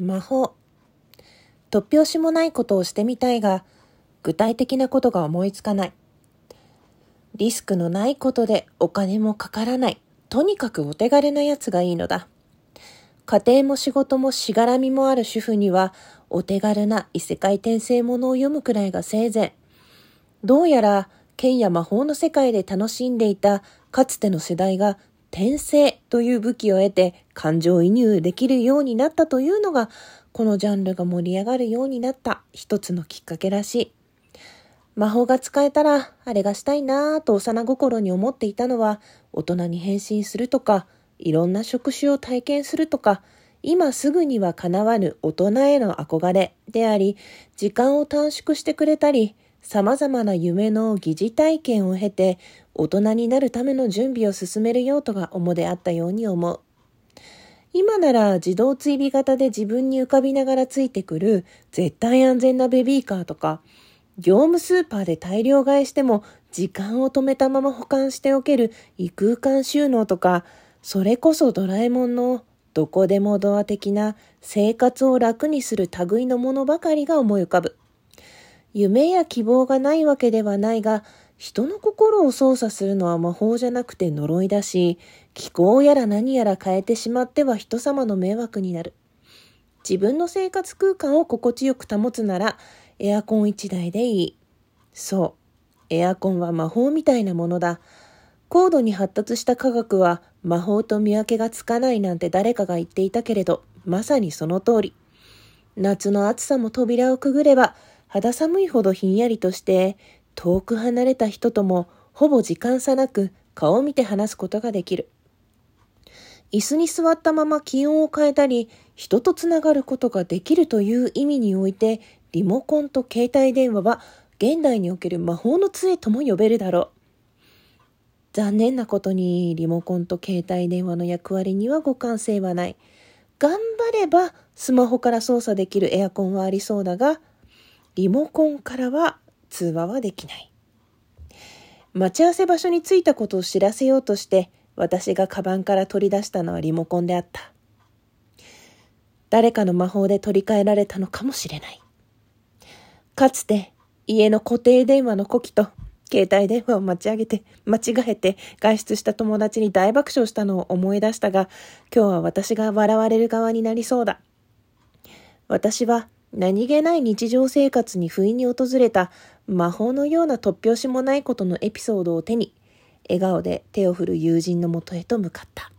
魔法。突拍子もないことをしてみたいが、具体的なことが思いつかない。リスクのないことでお金もかからない。とにかくお手軽なやつがいいのだ。家庭も仕事もしがらみもある主婦には、お手軽な異世界転生ものを読むくらいが生前。どうやら、剣や魔法の世界で楽しんでいたかつての世代が転生という武器を得て感情移入できるようになったというのが、このジャンルが盛り上がるようになった一つのきっかけらしい。魔法が使えたら、あれがしたいなぁと幼心に思っていたのは、大人に変身するとか、いろんな職種を体験するとか、今すぐには叶わぬ大人への憧れであり、時間を短縮してくれたり、様々な夢の疑似体験を経て、大人になるための準備を進める用途が主であったように思う。今なら自動追尾型で自分に浮かびながらついてくる絶対安全なベビーカーとか、業務スーパーで大量買いしても時間を止めたまま保管しておける異空間収納とか、それこそドラえもんのどこでもドア的な生活を楽にする類のものばかりが思い浮かぶ。夢や希望がないわけではないが、人の心を操作するのは魔法じゃなくて呪いだし、気候やら何やら変えてしまっては人様の迷惑になる。自分の生活空間を心地よく保つなら、エアコン一台でいい。そう。エアコンは魔法みたいなものだ。高度に発達した科学は魔法と見分けがつかないなんて誰かが言っていたけれど、まさにその通り。夏の暑さも扉をくぐれば、肌寒いほどひんやりとして、遠く離れた人ともほぼ時間差なく顔を見て話すことができる。椅子に座ったまま気温を変えたり、人とつながることができるという意味において、リモコンと携帯電話は現代における魔法の杖とも呼べるだろう。残念なことにリモコンと携帯電話の役割には互換性はない。頑張ればスマホから操作できるエアコンはありそうだが、リモコンからは通話はできない。待ち合わせ場所に着いたことを知らせようとして、私がカバンから取り出したのはリモコンであった。誰かの魔法で取り替えられたのかもしれない。かつて家の固定電話の呼気と携帯電話を待ち上げて、間違えて外出した友達に大爆笑したのを思い出したが、今日は私が笑われる側になりそうだ。私は何気ない日常生活に不意に訪れた魔法のような突拍子もないことのエピソードを手に、笑顔で手を振る友人のもとへと向かった。